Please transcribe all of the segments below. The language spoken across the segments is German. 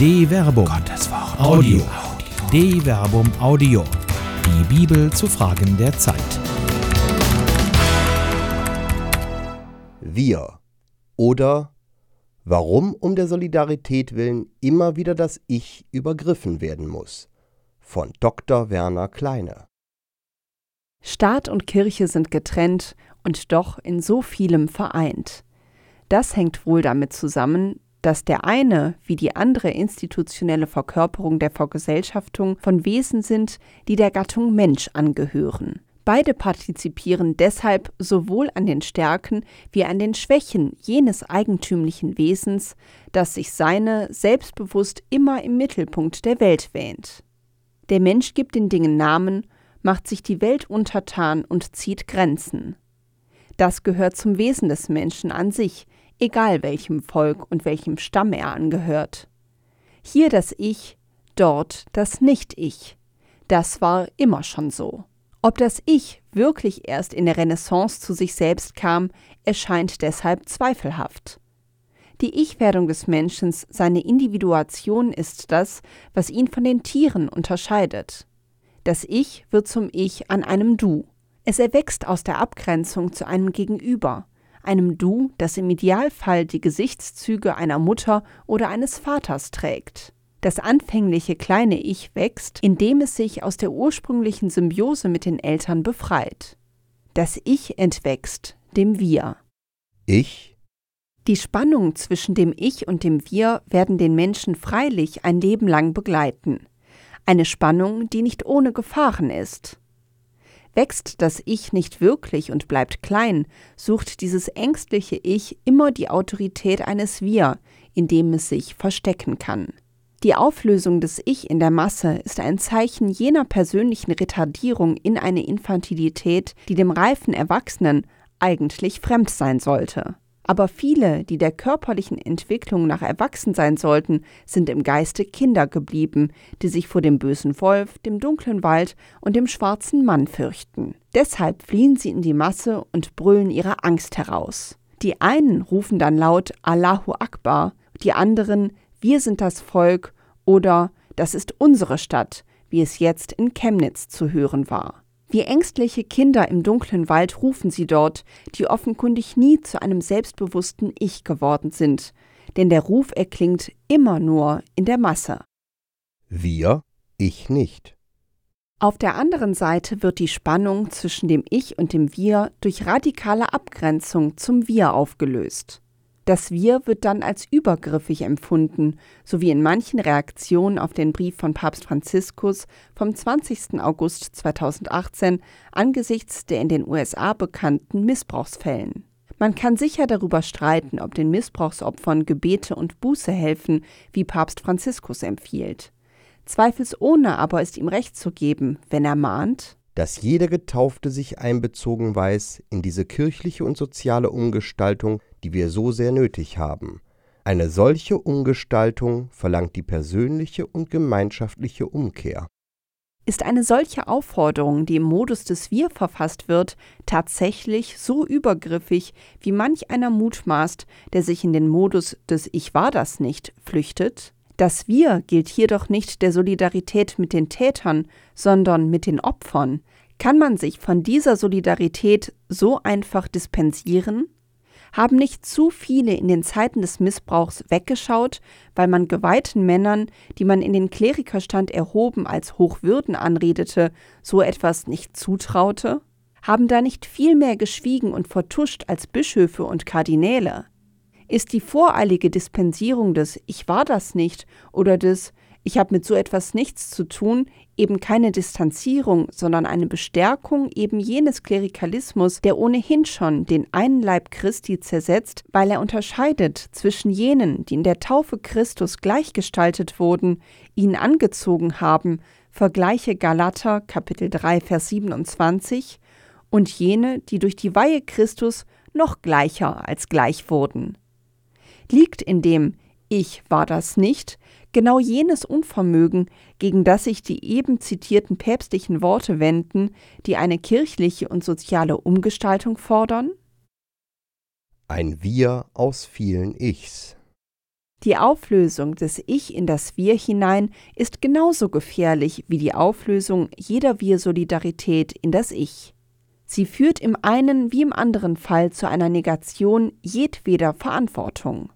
De Verbum. Gottes Wort. Audio. De Verbum Audio. Die Bibel zu Fragen der Zeit. Wir oder Warum um der Solidarität willen immer wieder das Ich übergriffen werden muss. Von Dr. Werner Kleine. Staat und Kirche sind getrennt und doch in so vielem vereint. Das hängt wohl damit zusammen, dass der eine wie die andere institutionelle Verkörperung der Vergesellschaftung von Wesen sind, die der Gattung Mensch angehören. Beide partizipieren deshalb sowohl an den Stärken wie an den Schwächen jenes eigentümlichen Wesens, das sich seine selbstbewusst immer im Mittelpunkt der Welt wähnt. Der Mensch gibt den Dingen Namen, macht sich die Welt untertan und zieht Grenzen. Das gehört zum Wesen des Menschen an sich, egal welchem Volk und welchem Stamm er angehört. Hier das Ich, dort das Nicht-Ich. Das war immer schon so. Ob das Ich wirklich erst in der Renaissance zu sich selbst kam, erscheint deshalb zweifelhaft. Die Ich-Werdung des Menschen, seine Individuation ist das, was ihn von den Tieren unterscheidet. Das Ich wird zum Ich an einem Du. Es erwächst aus der Abgrenzung zu einem Gegenüber, einem Du, das im Idealfall die Gesichtszüge einer Mutter oder eines Vaters trägt. Das anfängliche kleine Ich wächst, indem es sich aus der ursprünglichen Symbiose mit den Eltern befreit. Das Ich entwächst dem Wir. Ich? Die Spannung zwischen dem Ich und dem Wir werden den Menschen freilich ein Leben lang begleiten. Eine Spannung, die nicht ohne Gefahren ist. Wächst das Ich nicht wirklich und bleibt klein, sucht dieses ängstliche Ich immer die Autorität eines Wir, in dem es sich verstecken kann. Die Auflösung des Ich in der Masse ist ein Zeichen jener persönlichen Retardierung in eine Infantilität, die dem reifen Erwachsenen eigentlich fremd sein sollte. Aber viele, die der körperlichen Entwicklung nach erwachsen sein sollten, sind im Geiste Kinder geblieben, die sich vor dem bösen Wolf, dem dunklen Wald und dem schwarzen Mann fürchten. Deshalb fliehen sie in die Masse und brüllen ihre Angst heraus. Die einen rufen dann laut Allahu Akbar, die anderen Wir sind das Volk oder Das ist unsere Stadt, wie es jetzt in Chemnitz zu hören war. Wie ängstliche Kinder im dunklen Wald rufen sie dort, die offenkundig nie zu einem selbstbewussten Ich geworden sind, denn der Ruf erklingt immer nur in der Masse. Wir, ich nicht. Auf der anderen Seite wird die Spannung zwischen dem Ich und dem Wir durch radikale Abgrenzung zum Wir aufgelöst. Das Wir wird dann als übergriffig empfunden, so wie in manchen Reaktionen auf den Brief von Papst Franziskus vom 20. August 2018 angesichts der in den USA bekannten Missbrauchsfällen. Man kann sicher darüber streiten, ob den Missbrauchsopfern Gebete und Buße helfen, wie Papst Franziskus empfiehlt. Zweifelsohne aber ist ihm recht zu geben, wenn er mahnt, dass jeder Getaufte sich einbezogen weiß in diese kirchliche und soziale Umgestaltung, die wir so sehr nötig haben. Eine solche Umgestaltung verlangt die persönliche und gemeinschaftliche Umkehr. Ist eine solche Aufforderung, die im Modus des Wir verfasst wird, tatsächlich so übergriffig, wie manch einer mutmaßt, der sich in den Modus des Ich war das nicht flüchtet? Das Wir gilt hier doch nicht der Solidarität mit den Tätern, sondern mit den Opfern. Kann man sich von dieser Solidarität so einfach dispensieren? Haben nicht zu viele in den Zeiten des Missbrauchs weggeschaut, weil man geweihten Männern, die man in den Klerikerstand erhoben als Hochwürden anredete, so etwas nicht zutraute? Haben da nicht viel mehr geschwiegen und vertuscht als Bischöfe und Kardinäle? ist die voreilige Dispensierung des Ich war das nicht oder des Ich habe mit so etwas nichts zu tun eben keine Distanzierung, sondern eine Bestärkung eben jenes Klerikalismus, der ohnehin schon den einen Leib Christi zersetzt, weil er unterscheidet zwischen jenen, die in der Taufe Christus gleichgestaltet wurden, ihn angezogen haben, vergleiche Galater Kapitel 3 Vers 27, und jene, die durch die Weihe Christus noch gleicher als gleich wurden. Liegt in dem Ich war das nicht genau jenes Unvermögen, gegen das sich die eben zitierten päpstlichen Worte wenden, die eine kirchliche und soziale Umgestaltung fordern? Ein Wir aus vielen Ichs. Die Auflösung des Ich in das Wir hinein ist genauso gefährlich wie die Auflösung jeder Wir-Solidarität in das Ich. Sie führt im einen wie im anderen Fall zu einer Negation jedweder Verantwortung.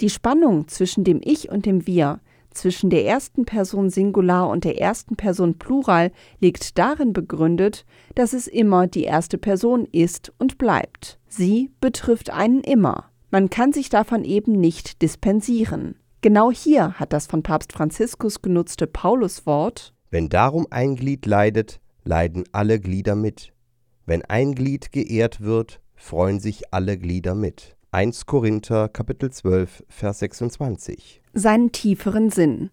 Die Spannung zwischen dem Ich und dem Wir, zwischen der ersten Person Singular und der ersten Person Plural liegt darin begründet, dass es immer die erste Person ist und bleibt. Sie betrifft einen immer. Man kann sich davon eben nicht dispensieren. Genau hier hat das von Papst Franziskus genutzte Pauluswort Wenn darum ein Glied leidet, leiden alle Glieder mit. Wenn ein Glied geehrt wird, freuen sich alle Glieder mit. 1 Korinther Kapitel 12 Vers 26 seinen tieferen Sinn.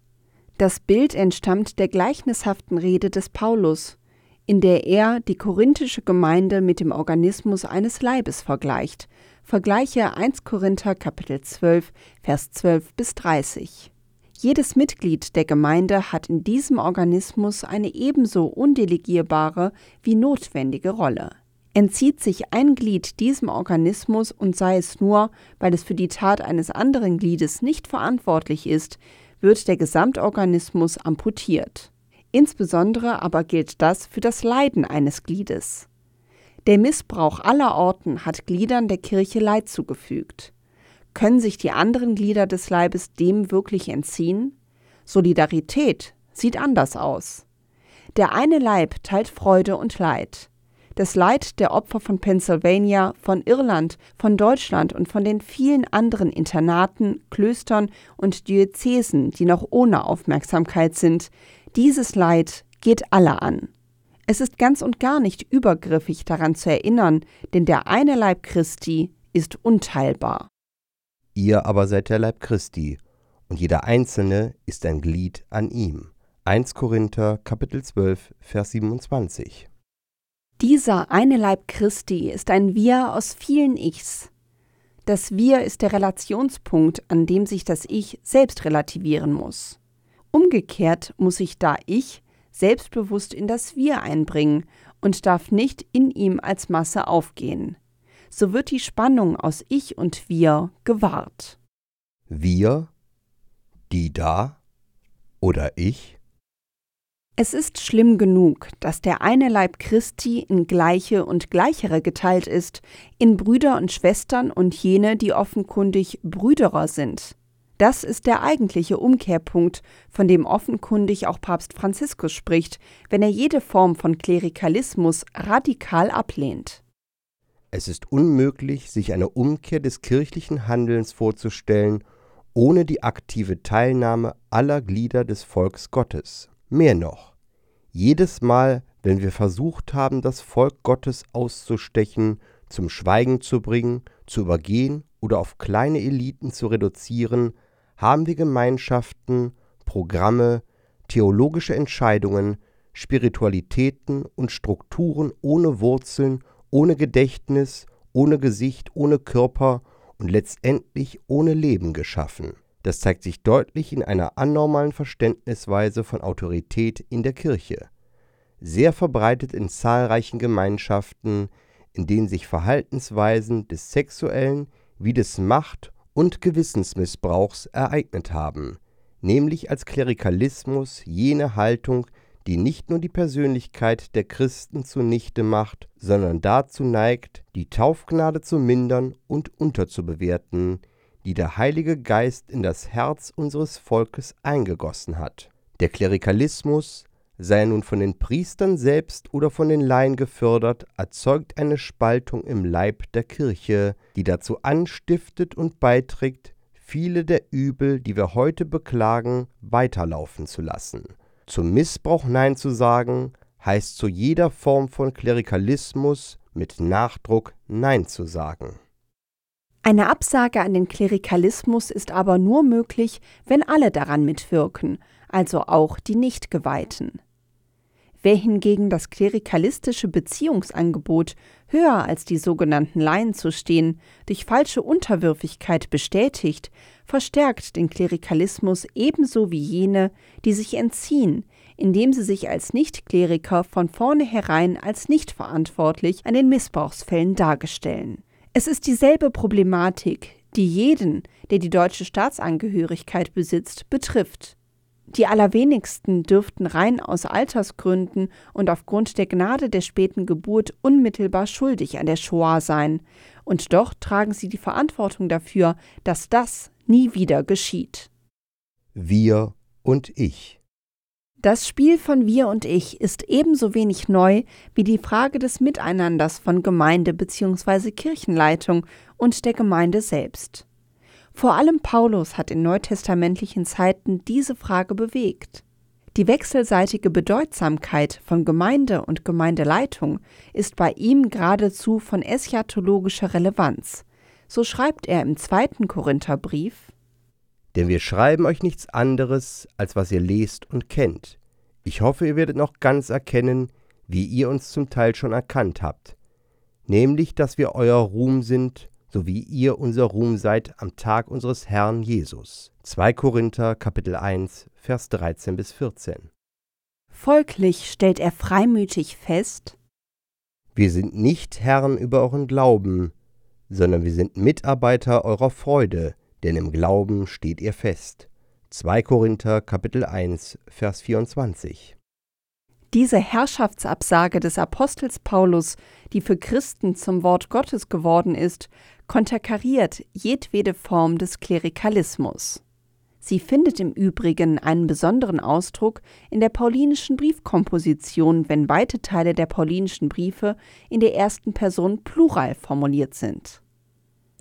Das Bild entstammt der gleichnishaften Rede des Paulus, in der er die korinthische Gemeinde mit dem Organismus eines Leibes vergleicht, Vergleiche 1 Korinther Kapitel 12, Vers 12 bis 30. Jedes Mitglied der Gemeinde hat in diesem Organismus eine ebenso undelegierbare wie notwendige Rolle. Entzieht sich ein Glied diesem Organismus und sei es nur, weil es für die Tat eines anderen Gliedes nicht verantwortlich ist, wird der Gesamtorganismus amputiert. Insbesondere aber gilt das für das Leiden eines Gliedes. Der Missbrauch aller Orten hat Gliedern der Kirche Leid zugefügt. Können sich die anderen Glieder des Leibes dem wirklich entziehen? Solidarität sieht anders aus. Der eine Leib teilt Freude und Leid. Das Leid der Opfer von Pennsylvania, von Irland, von Deutschland und von den vielen anderen Internaten, Klöstern und Diözesen, die noch ohne Aufmerksamkeit sind, dieses Leid geht alle an. Es ist ganz und gar nicht übergriffig daran zu erinnern, denn der eine Leib Christi ist unteilbar. Ihr aber seid der Leib Christi, und jeder Einzelne ist ein Glied an ihm. 1 Korinther Kapitel 12 Vers 27 Dieser eine Leib Christi ist ein Wir aus vielen Ichs. Das Wir ist der Relationspunkt, an dem sich das Ich selbst relativieren muss. Umgekehrt muss sich da Ich selbstbewusst in das Wir einbringen und darf nicht in ihm als Masse aufgehen. So wird die Spannung aus Ich und Wir gewahrt. Wir, die da oder ich? Es ist schlimm genug, dass der eine Leib Christi in Gleiche und Gleichere geteilt ist, in Brüder und Schwestern und jene, die offenkundig Brüderer sind. Das ist der eigentliche Umkehrpunkt, von dem offenkundig auch Papst Franziskus spricht, wenn er jede Form von Klerikalismus radikal ablehnt. Es ist unmöglich, sich eine Umkehr des kirchlichen Handelns vorzustellen, ohne die aktive Teilnahme aller Glieder des Volks Gottes. Mehr noch, jedes Mal, wenn wir versucht haben, das Volk Gottes auszustechen, zum Schweigen zu bringen, zu übergehen oder auf kleine Eliten zu reduzieren, haben wir Gemeinschaften, Programme, theologische Entscheidungen, Spiritualitäten und Strukturen ohne Wurzeln, ohne Gedächtnis, ohne Gesicht, ohne Körper und letztendlich ohne Leben geschaffen. Das zeigt sich deutlich in einer anormalen Verständnisweise von Autorität in der Kirche, sehr verbreitet in zahlreichen Gemeinschaften, in denen sich Verhaltensweisen des sexuellen wie des Macht- und Gewissensmissbrauchs ereignet haben, nämlich als Klerikalismus jene Haltung, die nicht nur die Persönlichkeit der Christen zunichte macht, sondern dazu neigt, die Taufgnade zu mindern und unterzubewerten, die der Heilige Geist in das Herz unseres Volkes eingegossen hat. Der Klerikalismus, sei er nun von den Priestern selbst oder von den Laien gefördert, erzeugt eine Spaltung im Leib der Kirche, die dazu anstiftet und beiträgt, viele der Übel, die wir heute beklagen, weiterlaufen zu lassen. Zum Missbrauch Nein zu sagen, heißt zu jeder Form von Klerikalismus mit Nachdruck Nein zu sagen. Eine Absage an den Klerikalismus ist aber nur möglich, wenn alle daran mitwirken, also auch die Nichtgeweihten. Wer hingegen das klerikalistische Beziehungsangebot, höher als die sogenannten Laien zu stehen, durch falsche Unterwürfigkeit bestätigt, verstärkt den Klerikalismus ebenso wie jene, die sich entziehen, indem sie sich als Nichtkleriker von vornherein als nicht verantwortlich an den Missbrauchsfällen darstellen. Es ist dieselbe Problematik, die jeden, der die deutsche Staatsangehörigkeit besitzt, betrifft. Die allerwenigsten dürften rein aus Altersgründen und aufgrund der Gnade der späten Geburt unmittelbar schuldig an der Shoah sein, und doch tragen sie die Verantwortung dafür, dass das nie wieder geschieht. Wir und ich. Das Spiel von Wir und Ich ist ebenso wenig neu wie die Frage des Miteinanders von Gemeinde bzw. Kirchenleitung und der Gemeinde selbst. Vor allem Paulus hat in neutestamentlichen Zeiten diese Frage bewegt. Die wechselseitige Bedeutsamkeit von Gemeinde und Gemeindeleitung ist bei ihm geradezu von eschatologischer Relevanz. So schreibt er im zweiten Korintherbrief Denn wir schreiben euch nichts anderes, als was ihr lest und kennt. Ich hoffe, ihr werdet noch ganz erkennen, wie ihr uns zum Teil schon erkannt habt, nämlich, dass wir euer Ruhm sind so wie ihr unser Ruhm seid am Tag unseres Herrn Jesus. 2 Korinther Kapitel 1 Vers 13 bis 14. Folglich stellt er freimütig fest, wir sind nicht Herren über euren Glauben, sondern wir sind Mitarbeiter eurer Freude, denn im Glauben steht ihr fest. 2 Korinther Kapitel 1 Vers 24. Diese Herrschaftsabsage des Apostels Paulus, die für Christen zum Wort Gottes geworden ist, konterkariert jedwede Form des Klerikalismus. Sie findet im Übrigen einen besonderen Ausdruck in der paulinischen Briefkomposition, wenn weite Teile der paulinischen Briefe in der ersten Person Plural formuliert sind.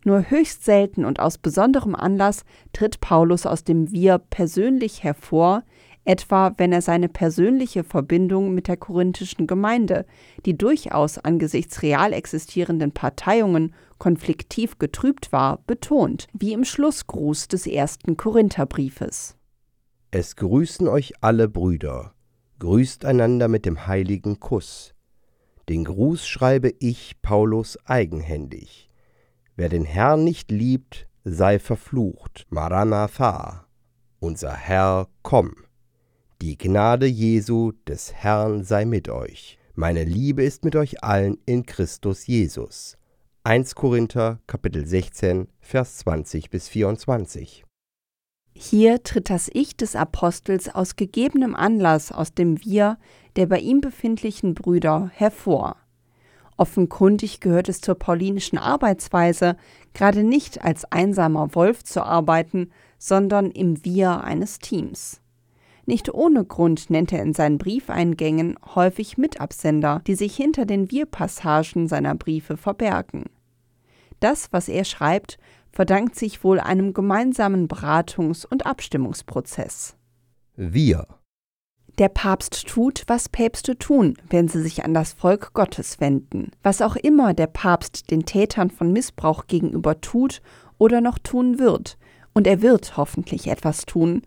Nur höchst selten und aus besonderem Anlass tritt Paulus aus dem Wir persönlich hervor, etwa wenn er seine persönliche Verbindung mit der korinthischen Gemeinde, die durchaus angesichts real existierenden Parteiungen konfliktiv getrübt war, betont, wie im Schlussgruß des ersten Korintherbriefes. Es grüßen euch alle Brüder, grüßt einander mit dem heiligen Kuss. Den Gruß schreibe ich, Paulus, eigenhändig. Wer den Herrn nicht liebt, sei verflucht. Maranatha. Unser Herr, komm. Die Gnade Jesu des Herrn sei mit euch. Meine Liebe ist mit euch allen in Christus Jesus. 1 Korinther Kapitel 16 Vers 20 bis 24. Hier tritt das Ich des Apostels aus gegebenem Anlass aus dem Wir der bei ihm befindlichen Brüder hervor. Offenkundig gehört es zur paulinischen Arbeitsweise, gerade nicht als einsamer Wolf zu arbeiten, sondern im Wir eines Teams. Nicht ohne Grund nennt er in seinen Briefeingängen häufig Mitabsender, die sich hinter den Wir-Passagen seiner Briefe verbergen. Das, was er schreibt, verdankt sich wohl einem gemeinsamen Beratungs- und Abstimmungsprozess. Wir. Der Papst tut, was Päpste tun, wenn sie sich an das Volk Gottes wenden. Was auch immer der Papst den Tätern von Missbrauch gegenüber tut oder noch tun wird, und er wird hoffentlich etwas tun,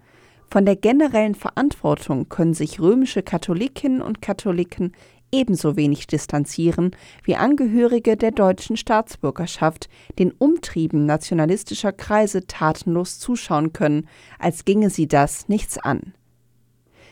von der generellen Verantwortung können sich römische Katholikinnen und Katholiken ebenso wenig distanzieren wie Angehörige der deutschen Staatsbürgerschaft den Umtrieben nationalistischer Kreise tatenlos zuschauen können, als ginge sie das nichts an.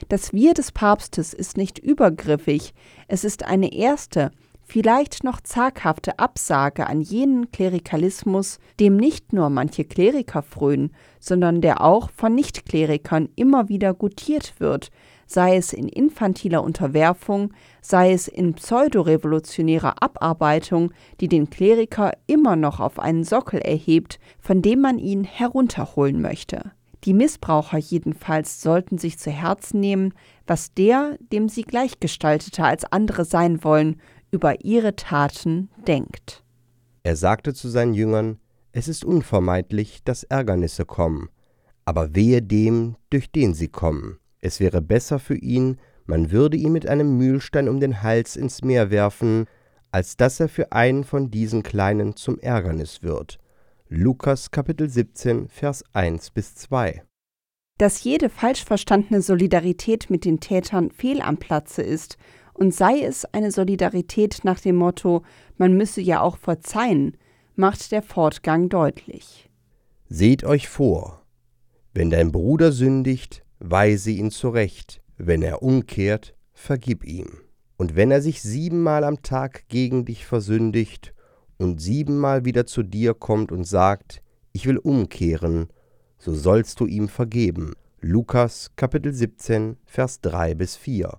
Das Wir des Papstes ist nicht übergriffig, es ist eine erste, vielleicht noch zaghafte Absage an jenen Klerikalismus, dem nicht nur manche Kleriker frönen, sondern der auch von Nichtklerikern immer wieder gutiert wird, sei es in infantiler Unterwerfung, sei es in pseudorevolutionärer Abarbeitung, die den Kleriker immer noch auf einen Sockel erhebt, von dem man ihn herunterholen möchte. Die Missbraucher jedenfalls sollten sich zu Herzen nehmen, was der, dem sie gleichgestalteter als andere sein wollen, über ihre Taten denkt. Er sagte zu seinen Jüngern, es ist unvermeidlich, dass Ärgernisse kommen, aber wehe dem, durch den sie kommen. Es wäre besser für ihn, man würde ihn mit einem Mühlstein um den Hals ins Meer werfen, als dass er für einen von diesen Kleinen zum Ärgernis wird. Lukas Kapitel 17, Vers 1 bis 2. Dass jede falsch verstandene Solidarität mit den Tätern fehl am Platze ist und sei es eine Solidarität nach dem Motto, man müsse ja auch verzeihen, macht der Fortgang deutlich. Seht euch vor, wenn dein Bruder sündigt, weise ihn zurecht, wenn er umkehrt, vergib ihm. Und wenn er sich siebenmal am Tag gegen dich versündigt und siebenmal wieder zu dir kommt und sagt, ich will umkehren, so sollst du ihm vergeben. Lukas Kapitel 17, Vers 3 bis 4.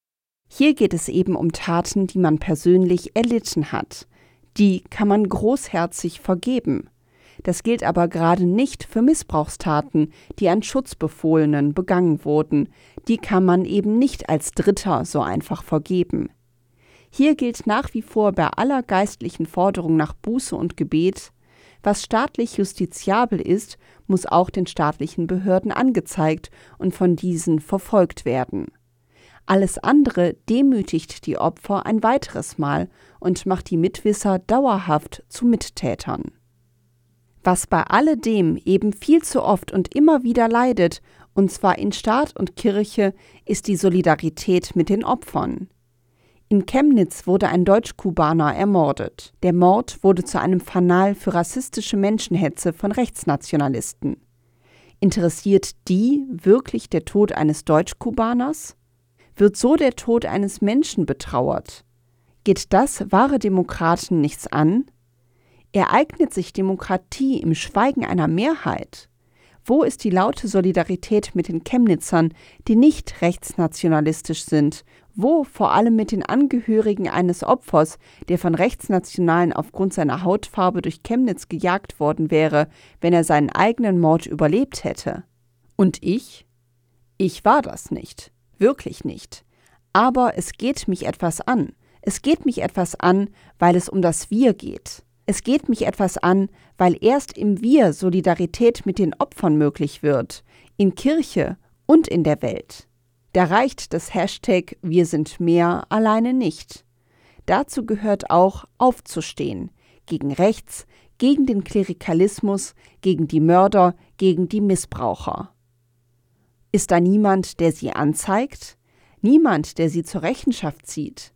Hier geht es eben um Taten, die man persönlich erlitten hat. Die kann man großherzig vergeben. Das gilt aber gerade nicht für Missbrauchstaten, die an Schutzbefohlenen begangen wurden. Die kann man eben nicht als Dritter so einfach vergeben. Hier gilt nach wie vor bei aller geistlichen Forderung nach Buße und Gebet, was staatlich justiziabel ist, muss auch den staatlichen Behörden angezeigt und von diesen verfolgt werden. Alles andere demütigt die Opfer ein weiteres Mal und macht die Mitwisser dauerhaft zu Mittätern. Was bei alledem eben viel zu oft und immer wieder leidet, und zwar in Staat und Kirche, ist die Solidarität mit den Opfern. In Chemnitz wurde ein Deutsch-Kubaner ermordet. Der Mord wurde zu einem Fanal für rassistische Menschenhetze von Rechtsnationalisten. Interessiert die wirklich der Tod eines Deutsch-Kubaners? Wird so der Tod eines Menschen betrauert? Geht das wahre Demokraten nichts an? Ereignet sich Demokratie im Schweigen einer Mehrheit? Wo ist die laute Solidarität mit den Chemnitzern, die nicht rechtsnationalistisch sind? Wo vor allem mit den Angehörigen eines Opfers, der von Rechtsnationalen aufgrund seiner Hautfarbe durch Chemnitz gejagt worden wäre, wenn er seinen eigenen Mord überlebt hätte? Und ich? Ich war das nicht. Wirklich nicht. Aber es geht mich etwas an. Es geht mich etwas an, weil es um das Wir geht. Es geht mich etwas an, weil erst im Wir Solidarität mit den Opfern möglich wird, in Kirche und in der Welt. Da reicht das Hashtag Wir sind mehr alleine nicht. Dazu gehört auch aufzustehen, gegen rechts, gegen den Klerikalismus, gegen die Mörder, gegen die Missbraucher. Ist da niemand, der sie anzeigt? Niemand, der sie zur Rechenschaft zieht?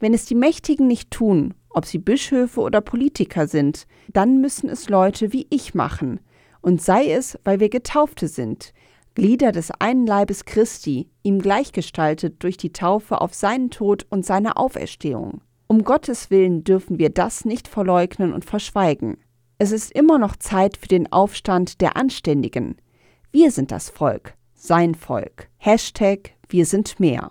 Wenn es die Mächtigen nicht tun, ob sie Bischöfe oder Politiker sind, dann müssen es Leute wie ich machen, und sei es, weil wir Getaufte sind, Glieder des einen Leibes Christi, ihm gleichgestaltet durch die Taufe auf seinen Tod und seine Auferstehung. Um Gottes willen dürfen wir das nicht verleugnen und verschweigen. Es ist immer noch Zeit für den Aufstand der Anständigen. Wir sind das Volk, sein Volk. Hashtag Wir sind mehr.